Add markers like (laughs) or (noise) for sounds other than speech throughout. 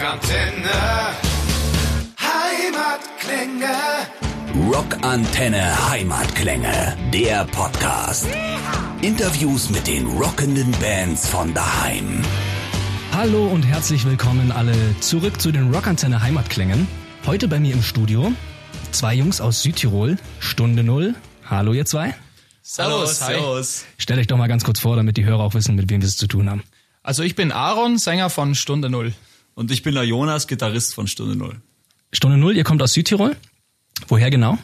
Rockantenne. Heimatklänge. Rockantenne Heimatklänge, der Podcast. Interviews mit den rockenden Bands von daheim. Hallo und herzlich willkommen alle zurück zu den Rockantenne Heimatklängen. Heute bei mir im Studio zwei Jungs aus Südtirol, Stunde Null. Hallo ihr zwei. Servus. Servus. Stellt euch doch mal ganz kurz vor, damit die Hörer auch wissen, mit wem wir es zu tun haben. Also ich bin Aaron, Sänger von Stunde Null. Und ich bin der Jonas, Gitarrist von Stunde Null. Stunde Null, ihr kommt aus Südtirol. Woher genau?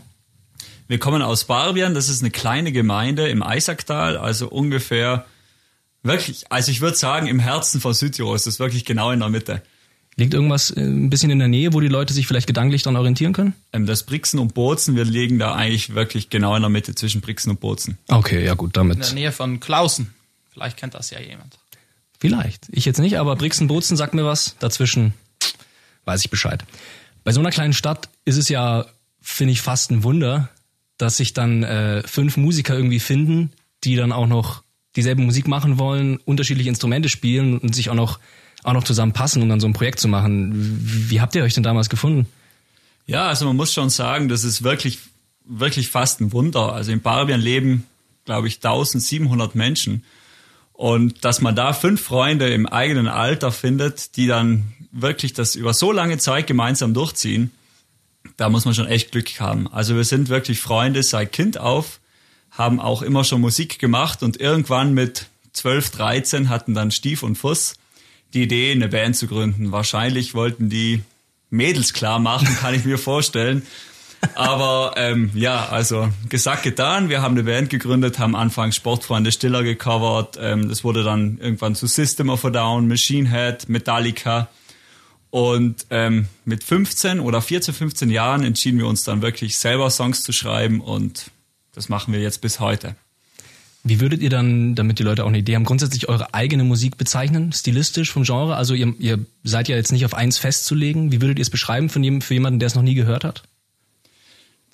Wir kommen aus Barbian, das ist eine kleine Gemeinde im Eisacktal, also ungefähr wirklich, also ich würde sagen, im Herzen von Südtirol ist das wirklich genau in der Mitte. Liegt irgendwas äh, ein bisschen in der Nähe, wo die Leute sich vielleicht gedanklich dran orientieren können? Ähm, Das Brixen und Bozen, wir liegen da eigentlich wirklich genau in der Mitte zwischen Brixen und Bozen. Okay, ja gut, In der damit. Nähe von Klausen. Vielleicht kennt das ja jemand. Vielleicht. Ich jetzt nicht, aber Brixen-Bozen sagt mir was. Dazwischen weiß ich Bescheid. Bei so einer kleinen Stadt ist es ja, finde ich, fast ein Wunder, dass sich dann äh, fünf Musiker irgendwie finden, die dann auch noch dieselbe Musik machen wollen, unterschiedliche Instrumente spielen und sich auch noch auch noch zusammenpassen, um dann so ein Projekt zu machen. Wie, habt ihr euch denn damals gefunden? Ja, also man muss schon sagen, das ist wirklich, wirklich fast ein Wunder. Also in Barbian leben, glaube ich, 1700 Menschen. Und dass man da fünf Freunde im eigenen Alter findet, die dann wirklich das über so lange Zeit gemeinsam durchziehen, da muss man schon echt Glück haben. Also wir sind wirklich Freunde seit Kind auf, haben auch immer schon Musik gemacht und irgendwann mit 12, 13 hatten dann Stief und Fuss die Idee, eine Band zu gründen. Wahrscheinlich wollten die Mädels klar machen, (laughs) kann ich mir vorstellen. Aber ähm, ja, also gesagt, getan. Wir haben eine Band gegründet, haben anfangs Sportfreunde Stiller gecovert. Ähm, das wurde dann irgendwann zu System of a Down, Machine Head, Metallica. Und ähm, mit 15 oder 14, 15 Jahren entschieden wir uns dann wirklich selber Songs zu schreiben und das machen wir jetzt bis heute. Wie würdet ihr dann, damit die Leute auch eine Idee haben, grundsätzlich eure eigene Musik bezeichnen, stilistisch vom Genre? Also ihr, ihr seid ja jetzt nicht auf eins festzulegen. Wie würdet ihr es beschreiben für, jem- für jemanden, der es noch nie gehört hat?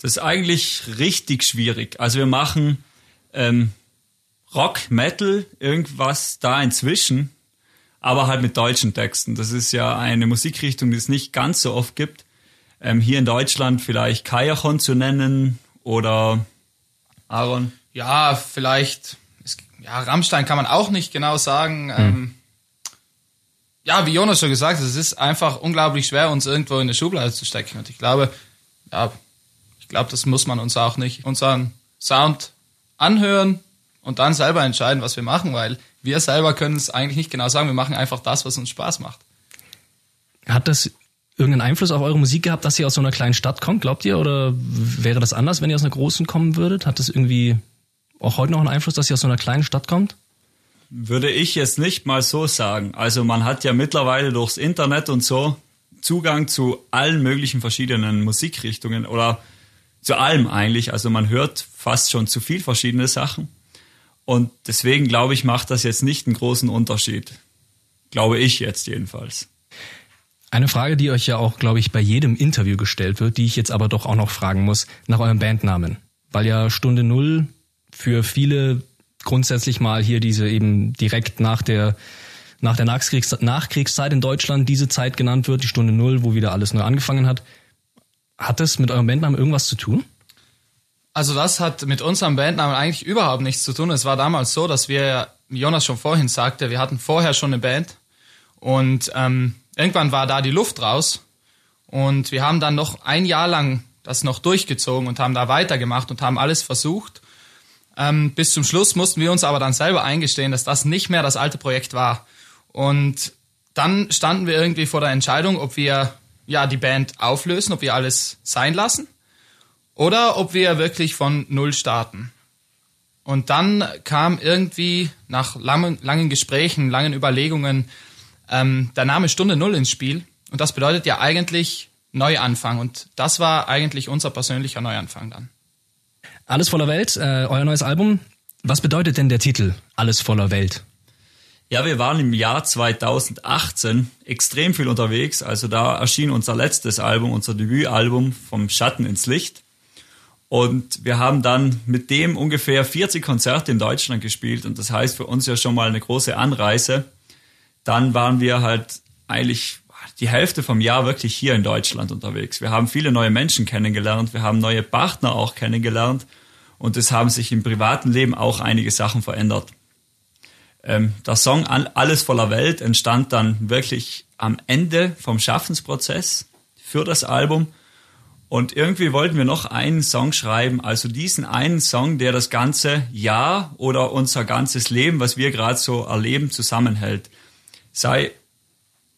Das ist eigentlich richtig schwierig. Also wir machen ähm, Rock, Metal, irgendwas da inzwischen, aber halt mit deutschen Texten. Das ist ja eine Musikrichtung, die es nicht ganz so oft gibt. Ähm, hier in Deutschland vielleicht Kajachon zu nennen oder Aaron. Ja, vielleicht. Es, ja, Rammstein kann man auch nicht genau sagen. Ähm, ja, wie Jonas schon gesagt hat, es ist einfach unglaublich schwer, uns irgendwo in eine Schublade zu stecken. Und ich glaube, ja, glaube, das muss man uns auch nicht unseren Sound anhören und dann selber entscheiden, was wir machen, weil wir selber können es eigentlich nicht genau sagen. Wir machen einfach das, was uns Spaß macht. Hat das irgendeinen Einfluss auf eure Musik gehabt, dass ihr aus so einer kleinen Stadt kommt, glaubt ihr? Oder wäre das anders, wenn ihr aus einer großen kommen würdet? Hat das irgendwie auch heute noch einen Einfluss, dass ihr aus so einer kleinen Stadt kommt? Würde ich jetzt nicht mal so sagen. Also man hat ja mittlerweile durchs Internet und so Zugang zu allen möglichen verschiedenen Musikrichtungen oder zu allem eigentlich. Also man hört fast schon zu viel verschiedene Sachen. Und deswegen glaube ich, macht das jetzt nicht einen großen Unterschied. Glaube ich jetzt jedenfalls. Eine Frage, die euch ja auch, glaube ich, bei jedem Interview gestellt wird, die ich jetzt aber doch auch noch fragen muss, nach eurem Bandnamen. Weil ja Stunde Null für viele grundsätzlich mal hier diese eben direkt nach der nach der Nachkriegs Nachkriegszeit in Deutschland diese Zeit genannt wird, die Stunde Null, wo wieder alles neu angefangen hat. Hat das mit eurem Bandnamen irgendwas zu tun? Also das hat mit unserem Bandnamen eigentlich überhaupt nichts zu tun. Es war damals so, dass wir, Jonas schon vorhin sagte, wir hatten vorher schon eine Band und ähm, irgendwann war da die Luft raus und wir haben dann noch ein Jahr lang das noch durchgezogen und haben da weitergemacht und haben alles versucht. Ähm, bis zum Schluss mussten wir uns aber dann selber eingestehen, dass das nicht mehr das alte Projekt war. Und dann standen wir irgendwie vor der Entscheidung, ob wir ja die Band auflösen, ob wir alles sein lassen oder ob wir wirklich von Null starten. Und dann kam irgendwie nach langen, langen Gesprächen, langen Überlegungen ähm, der Name Stunde Null ins Spiel. Und das bedeutet ja eigentlich Neuanfang. Und das war eigentlich unser persönlicher Neuanfang dann. Alles voller Welt, äh, euer neues Album. Was bedeutet denn der Titel Alles voller Welt? Ja, wir waren im Jahr 2018 extrem viel unterwegs. Also da erschien unser letztes Album, unser Debütalbum vom Schatten ins Licht. Und wir haben dann mit dem ungefähr 40 Konzerte in Deutschland gespielt. Und das heißt für uns ja schon mal eine große Anreise. Dann waren wir halt eigentlich die Hälfte vom Jahr wirklich hier in Deutschland unterwegs. Wir haben viele neue Menschen kennengelernt, wir haben neue Partner auch kennengelernt und es haben sich im privaten Leben auch einige Sachen verändert. Ähm, der Song Alles voller Welt entstand dann wirklich am Ende vom Schaffensprozess für das Album. Und irgendwie wollten wir noch einen Song schreiben, also diesen einen Song, der das ganze Jahr oder unser ganzes Leben, was wir gerade so erleben, zusammenhält. Sei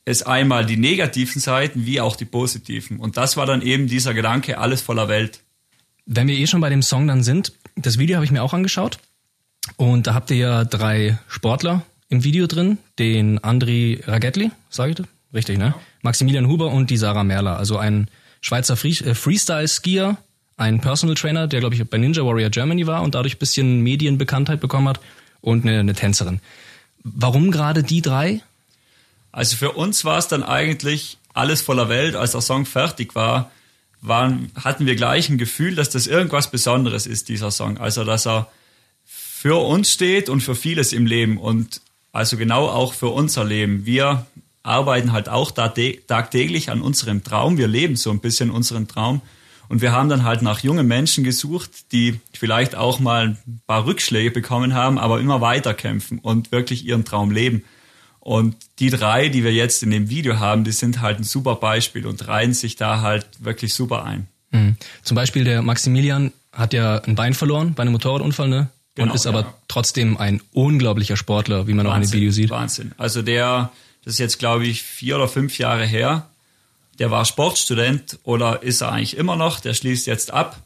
es einmal die negativen Seiten wie auch die positiven. Und das war dann eben dieser Gedanke, alles voller Welt. Wenn wir eh schon bei dem Song dann sind, das Video habe ich mir auch angeschaut. Und da habt ihr ja drei Sportler im Video drin. Den Andri Ragetli, sage ich das? Richtig, ne? Maximilian Huber und die Sarah Merler. Also ein Schweizer äh, Freestyle-Skier, ein Personal Trainer, der, glaube ich, bei Ninja Warrior Germany war und dadurch bisschen Medienbekanntheit bekommen hat und eine, eine Tänzerin. Warum gerade die drei? Also für uns war es dann eigentlich alles voller Welt, als der Song fertig war, waren, hatten wir gleich ein Gefühl, dass das irgendwas Besonderes ist, dieser Song. Also dass er für uns steht und für vieles im Leben und also genau auch für unser Leben. Wir arbeiten halt auch tagtäglich an unserem Traum. Wir leben so ein bisschen unseren Traum. Und wir haben dann halt nach jungen Menschen gesucht, die vielleicht auch mal ein paar Rückschläge bekommen haben, aber immer weiter kämpfen und wirklich ihren Traum leben. Und die drei, die wir jetzt in dem Video haben, die sind halt ein super Beispiel und reihen sich da halt wirklich super ein. Mhm. Zum Beispiel der Maximilian hat ja ein Bein verloren bei einem Motorradunfall, ne? Genau, und ist aber ja. trotzdem ein unglaublicher Sportler, wie man Wahnsinn, auch in dem Video sieht. Wahnsinn. Also der, das ist jetzt glaube ich vier oder fünf Jahre her. Der war Sportstudent oder ist er eigentlich immer noch. Der schließt jetzt ab,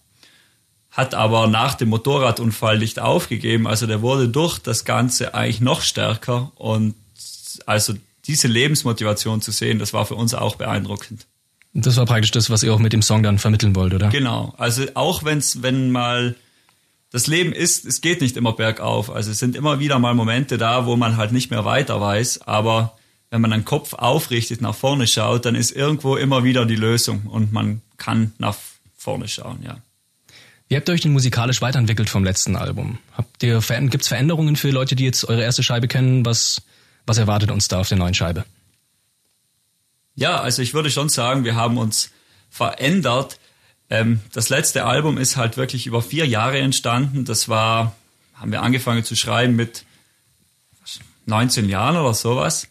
hat aber nach dem Motorradunfall nicht aufgegeben. Also der wurde durch das Ganze eigentlich noch stärker und also diese Lebensmotivation zu sehen, das war für uns auch beeindruckend. Das war praktisch das, was ihr auch mit dem Song dann vermitteln wollt, oder? Genau. Also auch wenn's, wenn mal das Leben ist, es geht nicht immer bergauf. Also es sind immer wieder mal Momente da, wo man halt nicht mehr weiter weiß. Aber wenn man den Kopf aufrichtet, nach vorne schaut, dann ist irgendwo immer wieder die Lösung und man kann nach vorne schauen, ja. Wie habt ihr euch denn musikalisch weiterentwickelt vom letzten Album? Habt ihr, gibt's Veränderungen für Leute, die jetzt eure erste Scheibe kennen? Was, was erwartet uns da auf der neuen Scheibe? Ja, also ich würde schon sagen, wir haben uns verändert. Ähm, das letzte Album ist halt wirklich über vier Jahre entstanden. Das war, haben wir angefangen zu schreiben mit 19 Jahren oder sowas.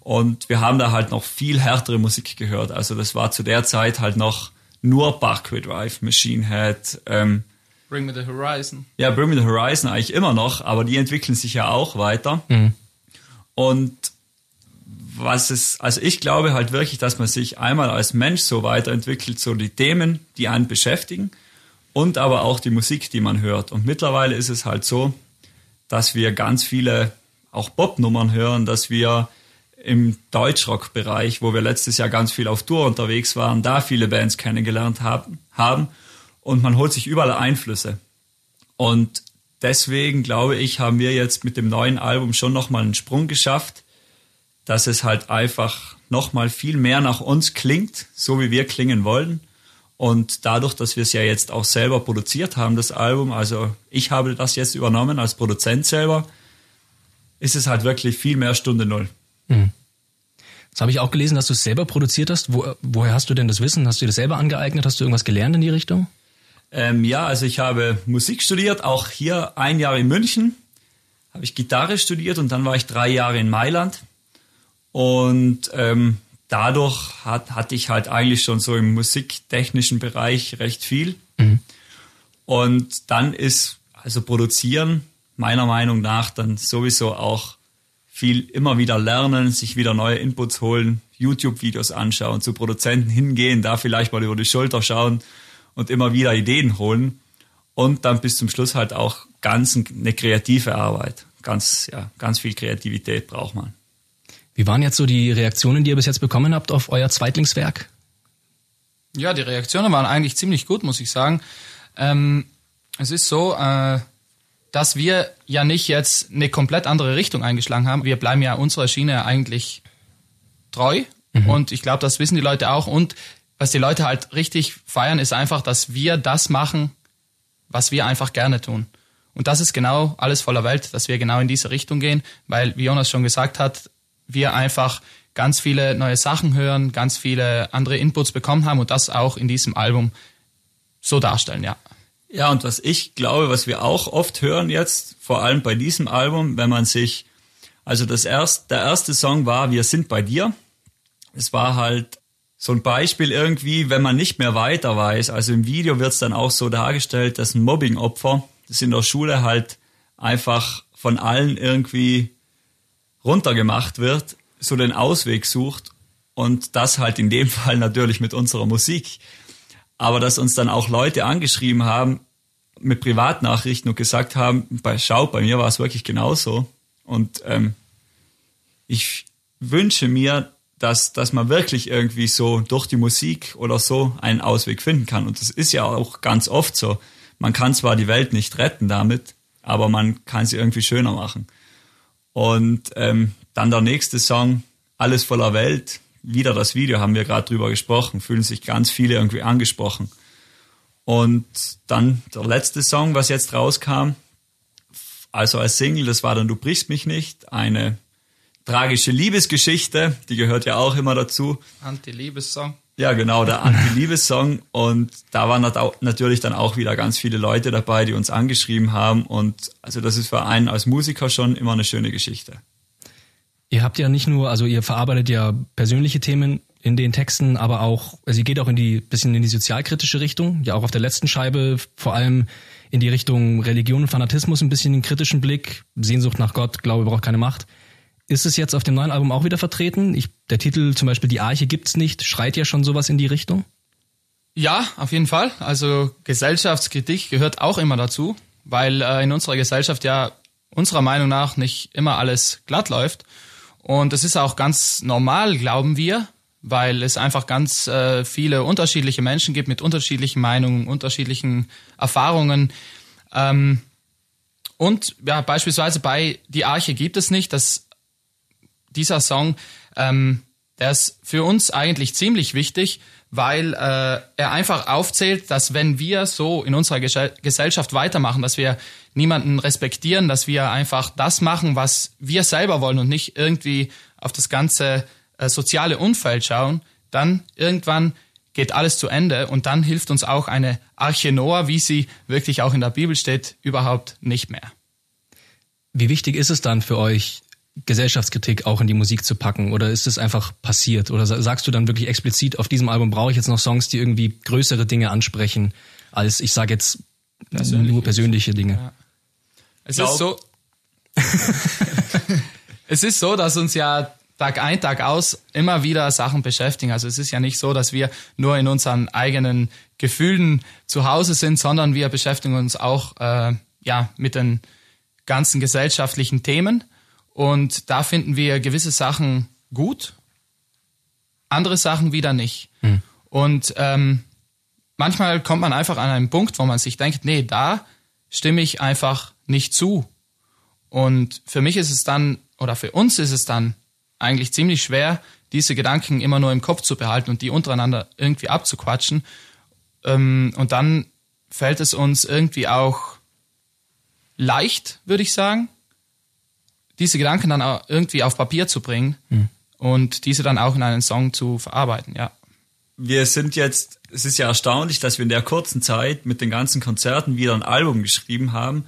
Und wir haben da halt noch viel härtere Musik gehört. Also das war zu der Zeit halt noch nur Parkway Drive, Machine Head. Ähm, Bring Me the Horizon. Ja, Bring Me the Horizon eigentlich immer noch, aber die entwickeln sich ja auch weiter. Mhm. Und was es, also ich glaube halt wirklich, dass man sich einmal als Mensch so weiterentwickelt, so die Themen, die einen beschäftigen und aber auch die Musik, die man hört. Und mittlerweile ist es halt so, dass wir ganz viele auch Pop-Nummern hören, dass wir im Deutschrock-Bereich, wo wir letztes Jahr ganz viel auf Tour unterwegs waren, da viele Bands kennengelernt haben, haben und man holt sich überall Einflüsse. Und deswegen glaube ich, haben wir jetzt mit dem neuen Album schon nochmal einen Sprung geschafft, dass es halt einfach nochmal viel mehr nach uns klingt, so wie wir klingen wollen. Und dadurch, dass wir es ja jetzt auch selber produziert haben, das Album, also ich habe das jetzt übernommen als Produzent selber, ist es halt wirklich viel mehr Stunde Null. Mhm. Das habe ich auch gelesen, dass du es selber produziert hast. Wo, woher hast du denn das Wissen? Hast du dir das selber angeeignet? Hast du irgendwas gelernt in die Richtung? Ähm, ja, also ich habe Musik studiert, auch hier ein Jahr in München habe ich Gitarre studiert und dann war ich drei Jahre in Mailand. Und ähm, dadurch hat, hatte ich halt eigentlich schon so im musiktechnischen Bereich recht viel. Mhm. Und dann ist also produzieren meiner Meinung nach dann sowieso auch viel immer wieder lernen, sich wieder neue Inputs holen, YouTube-Videos anschauen, zu Produzenten hingehen, da vielleicht mal über die Schulter schauen und immer wieder Ideen holen und dann bis zum Schluss halt auch ganz eine kreative Arbeit. Ganz, ja, ganz viel Kreativität braucht man. Wie waren jetzt so die Reaktionen, die ihr bis jetzt bekommen habt auf euer Zweitlingswerk? Ja, die Reaktionen waren eigentlich ziemlich gut, muss ich sagen. Ähm, es ist so, äh, dass wir ja nicht jetzt eine komplett andere Richtung eingeschlagen haben. Wir bleiben ja unserer Schiene eigentlich treu. Mhm. Und ich glaube, das wissen die Leute auch. Und was die Leute halt richtig feiern, ist einfach, dass wir das machen, was wir einfach gerne tun. Und das ist genau alles voller Welt, dass wir genau in diese Richtung gehen, weil, wie Jonas schon gesagt hat, wir einfach ganz viele neue Sachen hören, ganz viele andere Inputs bekommen haben und das auch in diesem Album so darstellen, ja. Ja, und was ich glaube, was wir auch oft hören jetzt, vor allem bei diesem Album, wenn man sich, also das erst, der erste Song war Wir sind bei dir. Es war halt so ein Beispiel irgendwie, wenn man nicht mehr weiter weiß. Also im Video wird es dann auch so dargestellt, dass ein Mobbing-Opfer, das in der Schule halt einfach von allen irgendwie runtergemacht wird, so den Ausweg sucht und das halt in dem (laughs) Fall natürlich mit unserer Musik. Aber dass uns dann auch Leute angeschrieben haben mit Privatnachrichten und gesagt haben, bei Schau, bei mir war es wirklich genauso. Und ähm, ich wünsche mir, dass, dass man wirklich irgendwie so durch die Musik oder so einen Ausweg finden kann. Und das ist ja auch ganz oft so. Man kann zwar die Welt nicht retten damit, aber man kann sie irgendwie schöner machen. Und ähm, dann der nächste Song, Alles voller Welt, wieder das Video, haben wir gerade drüber gesprochen, fühlen sich ganz viele irgendwie angesprochen. Und dann der letzte Song, was jetzt rauskam, also als Single, das war dann Du brichst mich nicht, eine tragische Liebesgeschichte, die gehört ja auch immer dazu. Anti-Liebessong. Ja, genau, der Anti-Liebessong. Und da waren natürlich dann auch wieder ganz viele Leute dabei, die uns angeschrieben haben. Und also das ist für einen als Musiker schon immer eine schöne Geschichte. Ihr habt ja nicht nur, also ihr verarbeitet ja persönliche Themen in den Texten, aber auch, also ihr geht auch in die bisschen in die sozialkritische Richtung, ja auch auf der letzten Scheibe vor allem in die Richtung Religion und Fanatismus ein bisschen den kritischen Blick, Sehnsucht nach Gott, Glaube braucht keine Macht. Ist es jetzt auf dem neuen Album auch wieder vertreten? Ich, der Titel zum Beispiel Die Arche gibt's nicht, schreit ja schon sowas in die Richtung? Ja, auf jeden Fall. Also Gesellschaftskritik gehört auch immer dazu, weil äh, in unserer Gesellschaft ja unserer Meinung nach nicht immer alles glatt läuft. Und es ist auch ganz normal, glauben wir, weil es einfach ganz äh, viele unterschiedliche Menschen gibt mit unterschiedlichen Meinungen, unterschiedlichen Erfahrungen. Ähm, und ja, beispielsweise bei Die Arche gibt es nicht. Das dieser Song, ähm, der ist für uns eigentlich ziemlich wichtig, weil äh, er einfach aufzählt, dass wenn wir so in unserer Gesellschaft weitermachen, dass wir niemanden respektieren, dass wir einfach das machen, was wir selber wollen und nicht irgendwie auf das ganze äh, soziale Umfeld schauen, dann irgendwann geht alles zu Ende und dann hilft uns auch eine Arche Noah, wie sie wirklich auch in der Bibel steht, überhaupt nicht mehr. Wie wichtig ist es dann für euch, Gesellschaftskritik auch in die Musik zu packen? Oder ist es einfach passiert? Oder sagst du dann wirklich explizit, auf diesem Album brauche ich jetzt noch Songs, die irgendwie größere Dinge ansprechen, als ich sage jetzt persönliche nur persönliche Dinge? Ja. Es ist so. (laughs) es ist so, dass uns ja Tag ein, Tag aus immer wieder Sachen beschäftigen. Also es ist ja nicht so, dass wir nur in unseren eigenen Gefühlen zu Hause sind, sondern wir beschäftigen uns auch äh, ja mit den ganzen gesellschaftlichen Themen. Und da finden wir gewisse Sachen gut, andere Sachen wieder nicht. Hm. Und ähm, manchmal kommt man einfach an einen Punkt, wo man sich denkt, nee, da stimme ich einfach nicht zu. Und für mich ist es dann, oder für uns ist es dann eigentlich ziemlich schwer, diese Gedanken immer nur im Kopf zu behalten und die untereinander irgendwie abzuquatschen. Ähm, und dann fällt es uns irgendwie auch leicht, würde ich sagen, diese Gedanken dann auch irgendwie auf Papier zu bringen mhm. und diese dann auch in einen Song zu verarbeiten, ja. Wir sind jetzt, es ist ja erstaunlich, dass wir in der kurzen Zeit mit den ganzen Konzerten wieder ein Album geschrieben haben.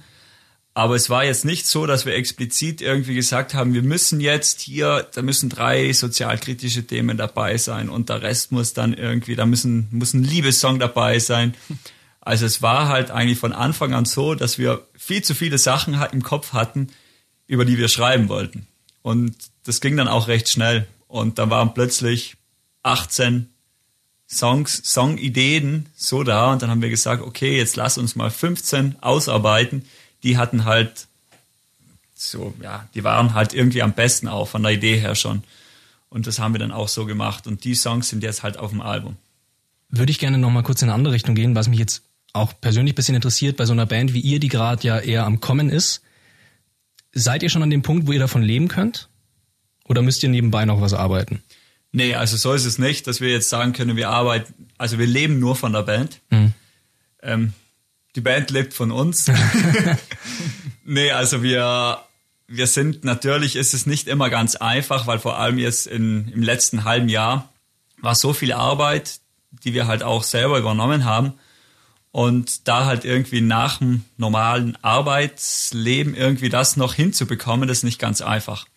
Aber es war jetzt nicht so, dass wir explizit irgendwie gesagt haben, wir müssen jetzt hier, da müssen drei sozialkritische Themen dabei sein und der Rest muss dann irgendwie, da müssen, muss ein Liebessong dabei sein. Also es war halt eigentlich von Anfang an so, dass wir viel zu viele Sachen im Kopf hatten, über die wir schreiben wollten. Und das ging dann auch recht schnell. Und da waren plötzlich 18 Songs, Songideen so da. Und dann haben wir gesagt, okay, jetzt lass uns mal 15 ausarbeiten. Die hatten halt so, ja, die waren halt irgendwie am besten auch von der Idee her schon. Und das haben wir dann auch so gemacht. Und die Songs sind jetzt halt auf dem Album. Würde ich gerne nochmal kurz in eine andere Richtung gehen, was mich jetzt auch persönlich bisschen interessiert bei so einer Band wie ihr, die gerade ja eher am Kommen ist. Seid ihr schon an dem Punkt, wo ihr davon leben könnt? Oder müsst ihr nebenbei noch was arbeiten? Nee, also so ist es nicht, dass wir jetzt sagen können, wir arbeiten, also wir leben nur von der Band. Mhm. Ähm, die Band lebt von uns. (laughs) (laughs) nee, also wir, wir sind natürlich, ist es nicht immer ganz einfach, weil vor allem jetzt in, im letzten halben Jahr war so viel Arbeit, die wir halt auch selber übernommen haben. Und da halt irgendwie nach dem normalen Arbeitsleben irgendwie das noch hinzubekommen, das ist nicht ganz einfach.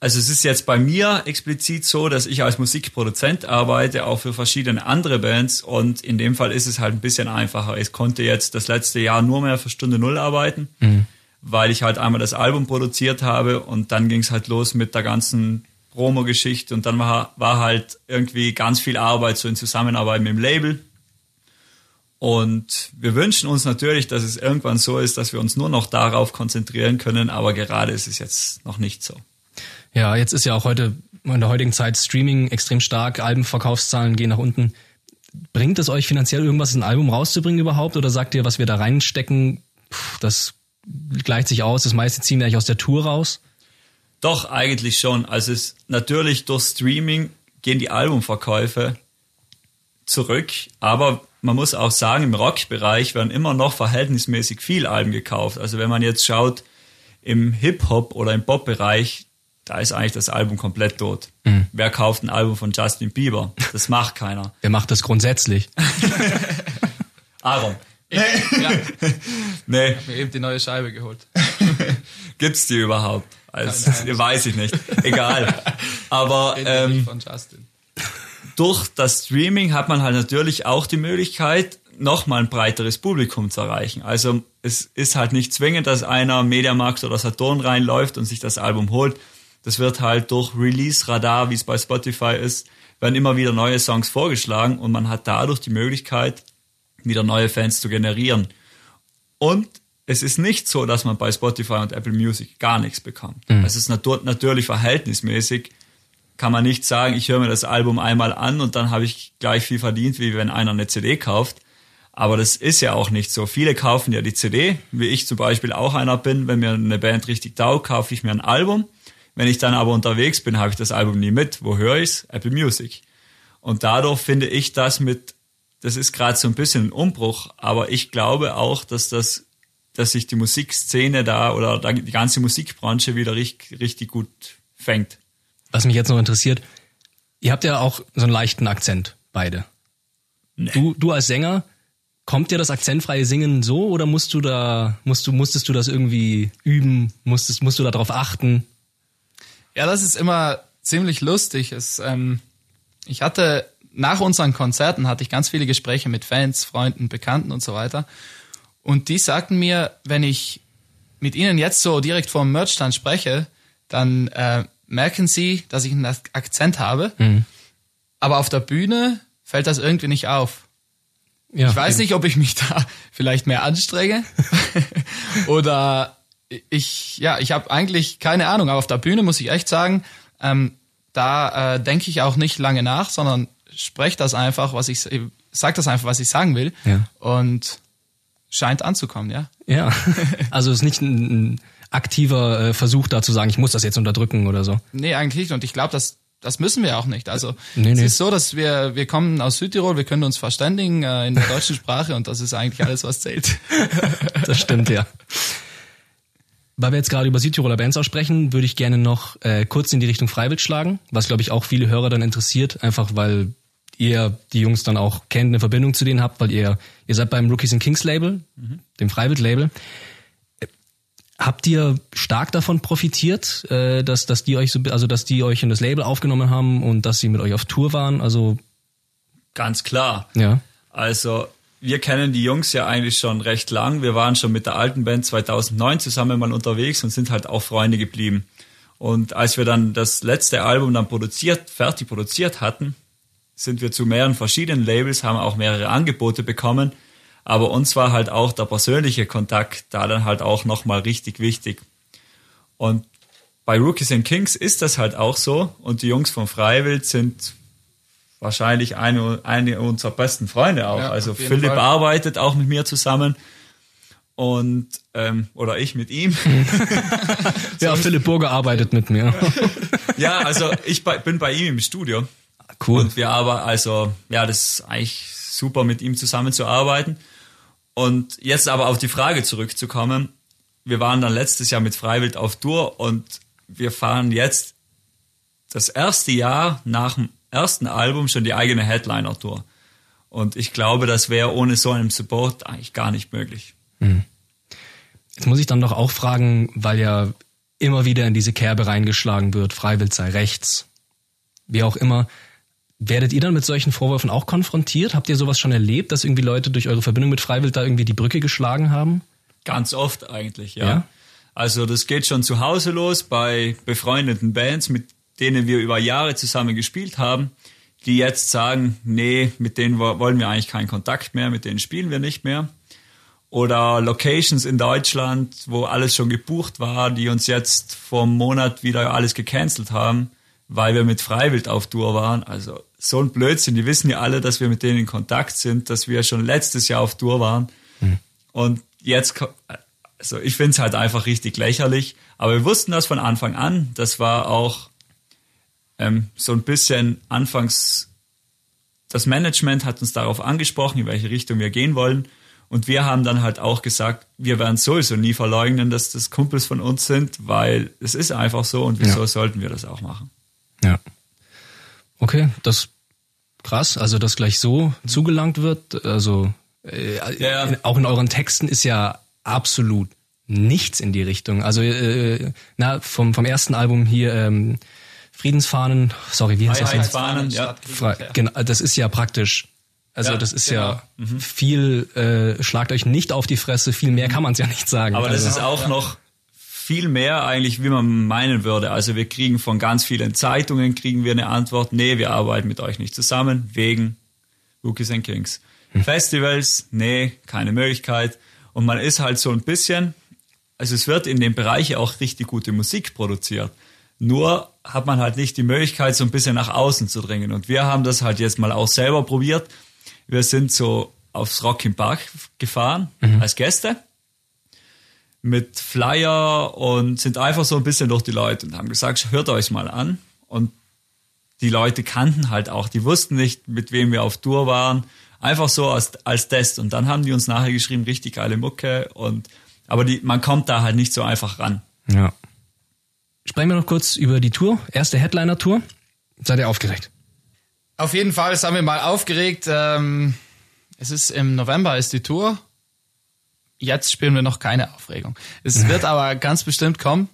Also es ist jetzt bei mir explizit so, dass ich als Musikproduzent arbeite, auch für verschiedene andere Bands und in dem Fall ist es halt ein bisschen einfacher. Ich konnte jetzt das letzte Jahr nur mehr für Stunde Null arbeiten, mhm. weil ich halt einmal das Album produziert habe und dann ging es halt los mit der ganzen Promo-Geschichte und dann war, war halt irgendwie ganz viel Arbeit so in Zusammenarbeit mit dem Label. Und wir wünschen uns natürlich, dass es irgendwann so ist, dass wir uns nur noch darauf konzentrieren können, aber gerade ist es jetzt noch nicht so. Ja, jetzt ist ja auch heute in der heutigen Zeit Streaming extrem stark, Albenverkaufszahlen gehen nach unten. Bringt es euch finanziell irgendwas, ein Album rauszubringen überhaupt? Oder sagt ihr, was wir da reinstecken, das gleicht sich aus, das meiste ziehen wir eigentlich aus der Tour raus? Doch, eigentlich schon. Also es natürlich durch Streaming gehen die Albumverkäufe zurück, aber man muss auch sagen, im Rockbereich werden immer noch verhältnismäßig viel Alben gekauft. Also wenn man jetzt schaut, im Hip-Hop oder im Pop-Bereich, da ist eigentlich das Album komplett tot. Mhm. Wer kauft ein Album von Justin Bieber? Das macht keiner. (laughs) Wer macht das grundsätzlich? (laughs) Aaron. Ich, ja. nee. Ich hab mir eben die neue Scheibe geholt. (laughs) Gibt's die überhaupt? Also, nein, nein. weiß ich nicht. Egal. Aber ähm, durch das Streaming hat man halt natürlich auch die Möglichkeit, nochmal ein breiteres Publikum zu erreichen. Also es ist halt nicht zwingend, dass einer Mediamarkt oder Saturn reinläuft und sich das Album holt. Das wird halt durch Release-Radar, wie es bei Spotify ist, werden immer wieder neue Songs vorgeschlagen und man hat dadurch die Möglichkeit, wieder neue Fans zu generieren. Und es ist nicht so, dass man bei Spotify und Apple Music gar nichts bekommt. Mhm. Es ist nat natürlich verhältnismäßig. Kann man nicht sagen, ich höre mir das Album einmal an und dann habe ich gleich viel verdient, wie wenn einer eine CD kauft. Aber das ist ja auch nicht so. Viele kaufen ja die CD, wie ich zum Beispiel auch einer bin. Wenn mir eine Band richtig taugt, kaufe ich mir ein Album. Wenn ich dann aber unterwegs bin, habe ich das Album nie mit. Wo höre ich's? Apple Music. Und dadurch finde ich das mit, das ist gerade so ein bisschen ein Umbruch, aber ich glaube auch, dass das dass sich die Musikszene da oder die ganze Musikbranche wieder richtig, richtig gut fängt. Was mich jetzt noch interessiert, ihr habt ja auch so einen leichten Akzent, beide. Nee. Du, du als Sänger, kommt dir das akzentfreie Singen so oder musst du da, musst du, musstest du das irgendwie üben? Musstest, musst du darauf achten? Ja, das ist immer ziemlich lustig. Es, ähm, ich hatte nach unseren Konzerten hatte ich ganz viele Gespräche mit Fans, Freunden, Bekannten und so weiter. Und die sagten mir, wenn ich mit ihnen jetzt so direkt vor dem Merchstand spreche, dann äh, merken sie, dass ich einen Akzent habe. Mhm. Aber auf der Bühne fällt das irgendwie nicht auf. Ja, ich weiß eben. nicht, ob ich mich da (laughs) vielleicht mehr anstrenge (laughs) oder ich, ja, ich habe eigentlich keine Ahnung, aber auf der Bühne muss ich echt sagen, ähm, da äh, denke ich auch nicht lange nach, sondern spreche das einfach, was ich sag das einfach, was ich sagen will. Ja. Und scheint anzukommen, ja. Ja. (laughs) Also es ist nicht ein, ein aktiver äh, Versuch da zu sagen, ich muss das jetzt unterdrücken oder so. Nee, eigentlich nicht. Und ich glaube, das, das müssen wir auch nicht. Also nee, es nee. ist so, dass wir, wir kommen aus Südtirol, wir können uns verständigen äh, in der deutschen Sprache und das ist eigentlich alles, was zählt. (laughs) das stimmt, ja. Weil wir jetzt gerade über Südtiroler Bands aussprechen, würde ich gerne noch äh, kurz in die Richtung Freiwild schlagen, was glaube ich auch viele Hörer dann interessiert, einfach weil ihr die Jungs dann auch kennt, eine Verbindung zu denen habt, weil ihr, ihr seid beim Rookies and Kings Label, mhm. dem Freiwild-Label. Habt ihr stark davon profitiert, äh, dass, dass die euch so, also dass die euch in das Label aufgenommen haben und dass sie mit euch auf Tour waren? Also ganz klar. Ja. Also wir kennen die Jungs ja eigentlich schon recht lang. Wir waren schon mit der alten Band 2009 zusammen mal unterwegs und sind halt auch Freunde geblieben. Und als wir dann das letzte Album dann produziert, fertig produziert hatten, sind wir zu mehreren verschiedenen Labels, haben auch mehrere Angebote bekommen. Aber uns war halt auch der persönliche Kontakt da dann halt auch nochmal richtig wichtig. Und bei Rookies and Kings ist das halt auch so. Und die Jungs von Freiwild sind wahrscheinlich eine, eine unserer besten Freunde auch. Ja, also Philipp Fall. arbeitet auch mit mir zusammen und ähm, oder ich mit ihm. (laughs) ja, Philipp Burger arbeitet mit mir. (laughs) ja, also ich bin bei ihm im Studio Cool. Und wir aber, also, ja, das ist eigentlich super, mit ihm zusammenzuarbeiten. Und jetzt aber auf die Frage zurückzukommen. wir waren dann letztes Jahr mit Freiwild auf Tour und wir fahren jetzt das erste Jahr nach dem ersten Album schon die eigene Headliner-Tour. Und ich glaube, das wäre ohne so einen Support eigentlich gar nicht möglich. Jetzt muss ich dann doch auch fragen, weil ja immer wieder in diese Kerbe reingeschlagen wird, Freiwild sei rechts. Wie auch immer. Werdet ihr dann mit solchen Vorwürfen auch konfrontiert? Habt ihr sowas schon erlebt, dass irgendwie Leute durch eure Verbindung mit Freiwild da irgendwie die Brücke geschlagen haben? Ganz oft eigentlich, ja. Ja? Also das geht schon zu Hause los bei befreundeten Bands, mit denen wir über Jahre zusammen gespielt haben, die jetzt sagen, nee, mit denen wo- wollen wir eigentlich keinen Kontakt mehr, mit denen spielen wir nicht mehr. Oder Locations in Deutschland, wo alles schon gebucht war, die uns jetzt vor einem Monat wieder alles gecancelt haben, weil wir mit Freiwild auf Tour waren. Also so ein Blödsinn, die wissen ja alle, dass wir mit denen in Kontakt sind, dass wir schon letztes Jahr auf Tour waren. Und jetzt, also ich finde es halt einfach richtig lächerlich. Aber wir wussten das von Anfang an. Das war auch ähm, so ein bisschen anfangs, das Management hat uns darauf angesprochen, in welche Richtung wir gehen wollen. Und wir haben dann halt auch gesagt, wir werden sowieso nie verleugnen, dass das Kumpels von uns sind, weil es ist einfach so und wieso Ja. sollten wir das auch machen? Ja. Okay, das krass, also dass gleich so zugelangt wird, also äh, Ja. in, auch in euren Texten ist ja absolut nichts in die Richtung. Also äh, na vom vom ersten Album hier ähm, Friedensfahnen, sorry, wie heißt das? jetzt? Freiheitsfahnen, ja. Frei, genau, das ist ja praktisch. Also Ja, das ist genau. ja viel, äh, schlagt euch nicht auf die Fresse, viel mehr kann man es ja nicht sagen. Aber das also, ist auch noch viel mehr eigentlich, wie man meinen würde. Also wir kriegen von ganz vielen Zeitungen kriegen wir eine Antwort, nee, wir arbeiten mit euch nicht zusammen, wegen Rookies and Kings. Festivals, nee, keine Möglichkeit. Und man ist halt so ein bisschen, also es wird in dem Bereich auch richtig gute Musik produziert. Nur hat man halt nicht die Möglichkeit, so ein bisschen nach außen zu dringen. Und wir haben das halt jetzt mal auch selber probiert. Wir sind so aufs Rock im Park gefahren als Gäste mit Flyer und sind einfach so ein bisschen durch die Leute und haben gesagt, hört euch mal an. Und die Leute kannten halt auch, die wussten nicht, mit wem wir auf Tour waren. Einfach so als, als Test. Und dann haben die uns nachher geschrieben, richtig geile Mucke. Und, aber die, man kommt da halt nicht so einfach ran. Ja. Sprechen wir noch kurz über die Tour, erste Headliner-Tour. Seid ihr aufgeregt? Auf jeden Fall sind wir mal aufgeregt. Ähm, es ist im November ist die Tour. Jetzt spielen wir noch keine Aufregung. Es wird (laughs) aber ganz bestimmt kommen.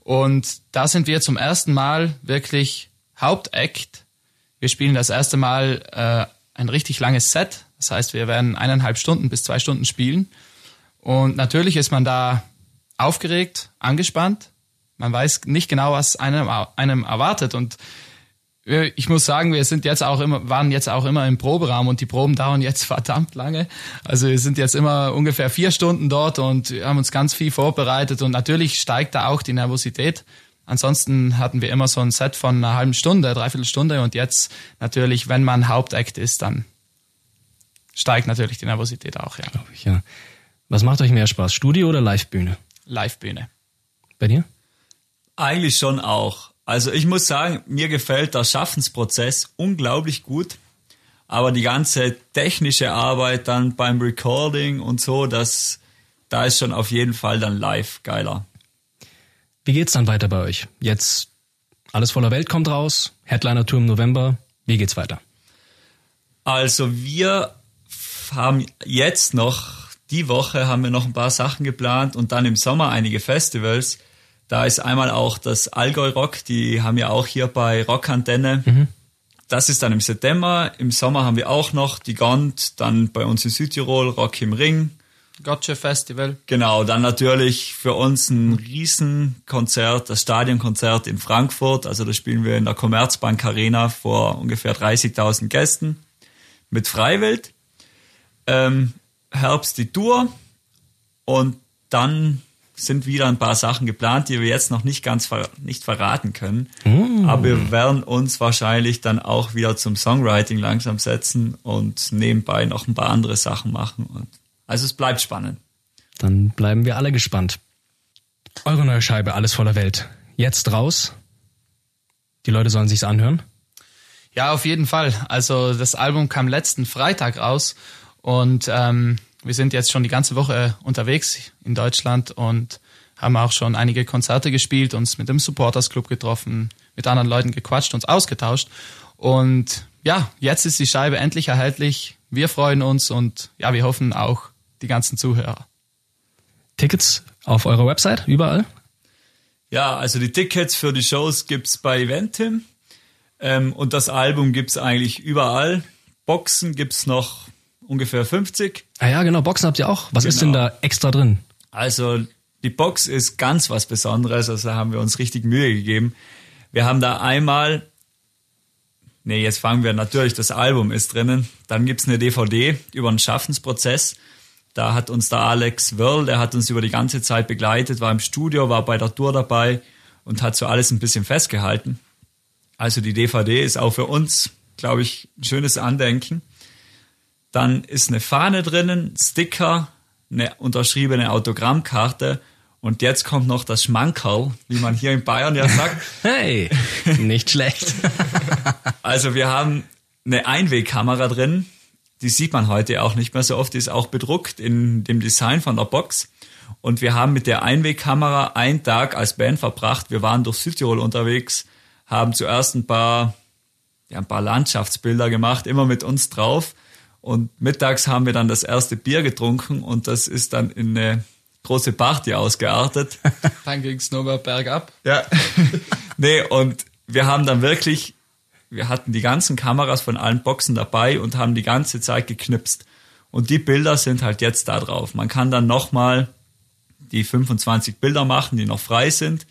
Und da sind wir zum ersten Mal wirklich Hauptact. Wir spielen das erste Mal äh, ein richtig langes Set. Das heißt, wir werden eineinhalb Stunden bis zwei Stunden spielen. Und natürlich ist man da aufgeregt, angespannt. Man weiß nicht genau, was einem, einem erwartet. Und ich muss sagen, wir sind jetzt auch immer, waren jetzt auch immer im Proberaum und die Proben dauern jetzt (laughs) verdammt lange. Also wir sind jetzt immer ungefähr vier Stunden dort und wir haben uns ganz viel vorbereitet und natürlich steigt da auch die Nervosität. Ansonsten hatten wir immer so ein Set von einer halben Stunde, dreiviertel Stunde und jetzt natürlich, wenn man Hauptact ist, dann steigt natürlich die Nervosität auch, ja. Glaube ich, ja. Was macht euch mehr Spaß, Studio oder Livebühne? Livebühne. Bei dir? Eigentlich schon auch. Also ich muss sagen, mir gefällt der Schaffensprozess unglaublich gut. Aber die ganze technische Arbeit dann beim Recording und so, das, da ist schon auf jeden Fall dann live geiler. Wie geht's dann weiter bei euch? Jetzt alles voller Welt kommt raus, Headliner-Tour im November. Wie geht's weiter? Also wir haben jetzt noch, die Woche haben wir noch ein paar Sachen geplant und dann im Sommer einige Festivals. Da ist einmal auch das Allgäu Rock, die haben ja auch hier bei Rockantenne. Das ist dann im September. Im Sommer haben wir auch noch die Gond, dann bei uns in Südtirol Rock im Ring. Gotcha Festival. Genau, dann natürlich für uns ein Riesenkonzert, das Stadionkonzert in Frankfurt. Also da spielen wir in der Commerzbank Arena vor ungefähr 30.000 Gästen mit Freiwild. Ähm, Herbst die Tour und dann sind wieder ein paar Sachen geplant, die wir jetzt noch nicht ganz ver nicht verraten können. Aber wir werden uns wahrscheinlich dann auch wieder zum Songwriting langsam setzen und nebenbei noch ein paar andere Sachen machen. Und also es bleibt spannend. Dann bleiben wir alle gespannt. Eure neue Scheibe, alles voller Welt. Jetzt raus. Die Leute sollen sich's anhören. Ja, auf jeden Fall. Also das Album kam letzten Freitag raus und ähm, wir sind jetzt schon die ganze Woche unterwegs in Deutschland und haben auch schon einige Konzerte gespielt, uns mit dem Supporters Club getroffen, mit anderen Leuten gequatscht, uns ausgetauscht. Und ja, jetzt ist die Scheibe endlich erhältlich. Wir freuen uns und ja, wir hoffen auch die ganzen Zuhörer. Tickets auf eurer Website, überall? Ja, also die Tickets für die Shows gibt's bei Eventim. Ähm, und das Album gibt's eigentlich überall. Boxen gibt's noch ungefähr 50. Ah ja, genau, Boxen habt ihr auch. Was ist denn Genau. da extra drin? Also die Box ist ganz was Besonderes, also da haben wir uns richtig Mühe gegeben. Wir haben da einmal, nee, jetzt fangen wir natürlich, das Album ist drinnen, dann gibt's eine DVD über einen Schaffensprozess. Da hat uns der Alex Wörl, der hat uns über die ganze Zeit begleitet, war im Studio, war bei der Tour dabei und hat so alles ein bisschen festgehalten. Also die DVD ist auch für uns, glaube ich, ein schönes Andenken. Dann ist eine Fahne drinnen, Sticker, eine unterschriebene Autogrammkarte und jetzt kommt noch das Schmankerl, wie man hier in Bayern ja sagt. (laughs) Hey, nicht schlecht. (laughs) Also wir haben eine Einwegkamera drin, die sieht man heute auch nicht mehr so oft, die ist auch bedruckt in dem Design von der Box. Und wir haben mit der Einwegkamera einen Tag als Band verbracht. Wir waren durch Südtirol unterwegs, haben zuerst ein paar, ja, ein paar Landschaftsbilder gemacht, immer mit uns drauf. Und mittags haben wir dann das erste Bier getrunken und das ist dann in eine große Party ausgeartet. (laughs) Dann ging's nur mal bergab. Ja. (laughs) nee, und wir haben dann wirklich, wir hatten die ganzen Kameras von allen Boxen dabei und haben die ganze Zeit geknipst. Und die Bilder sind halt jetzt da drauf. Man kann dann nochmal die 25 Bilder machen, die noch frei sind,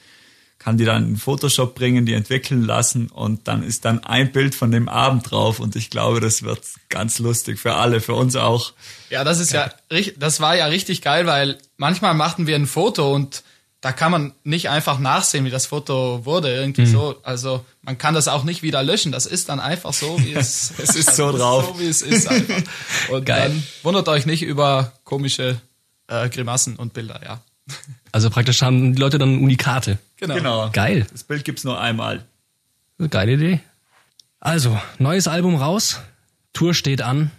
kann die dann in Photoshop bringen, die entwickeln lassen und dann ist dann ein Bild von dem Abend drauf und ich glaube, das wird ganz lustig für alle, für uns auch. Ja, das ist ja, richt- das war ja richtig geil, weil manchmal machten wir ein Foto und da kann man nicht einfach nachsehen, wie das Foto wurde, irgendwie so. Also man kann das auch nicht wieder löschen. Das ist dann einfach so, wie (laughs) es, Es ist so drauf. So wie es ist einfach. Und Geil. dann wundert euch nicht über komische äh, Grimassen und Bilder, ja. Also praktisch haben die Leute dann Unikate. Genau. Genau. Geil. Das Bild gibt's nur einmal. Geile Idee. Also, neues Album raus. Tour steht an.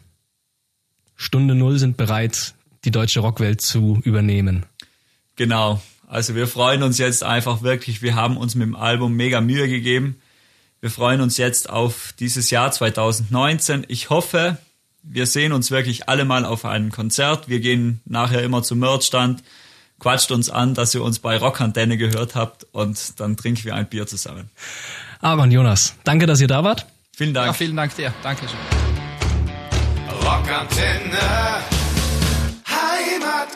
Stunde Null sind bereit, die deutsche Rockwelt zu übernehmen. Genau. Also wir freuen uns jetzt einfach wirklich. Wir haben uns mit dem Album mega Mühe gegeben. Wir freuen uns jetzt auf dieses Jahr 2019. Ich hoffe, wir sehen uns wirklich alle mal auf einem Konzert. Wir gehen nachher immer zum Merchstand, quatscht uns an, dass ihr uns bei Rockantenne gehört habt und dann trinken wir ein Bier zusammen. Aaron, Jonas, danke, dass ihr da wart. Vielen Ja, Dank. vielen Dank dir. Dankeschön. Rockantenne.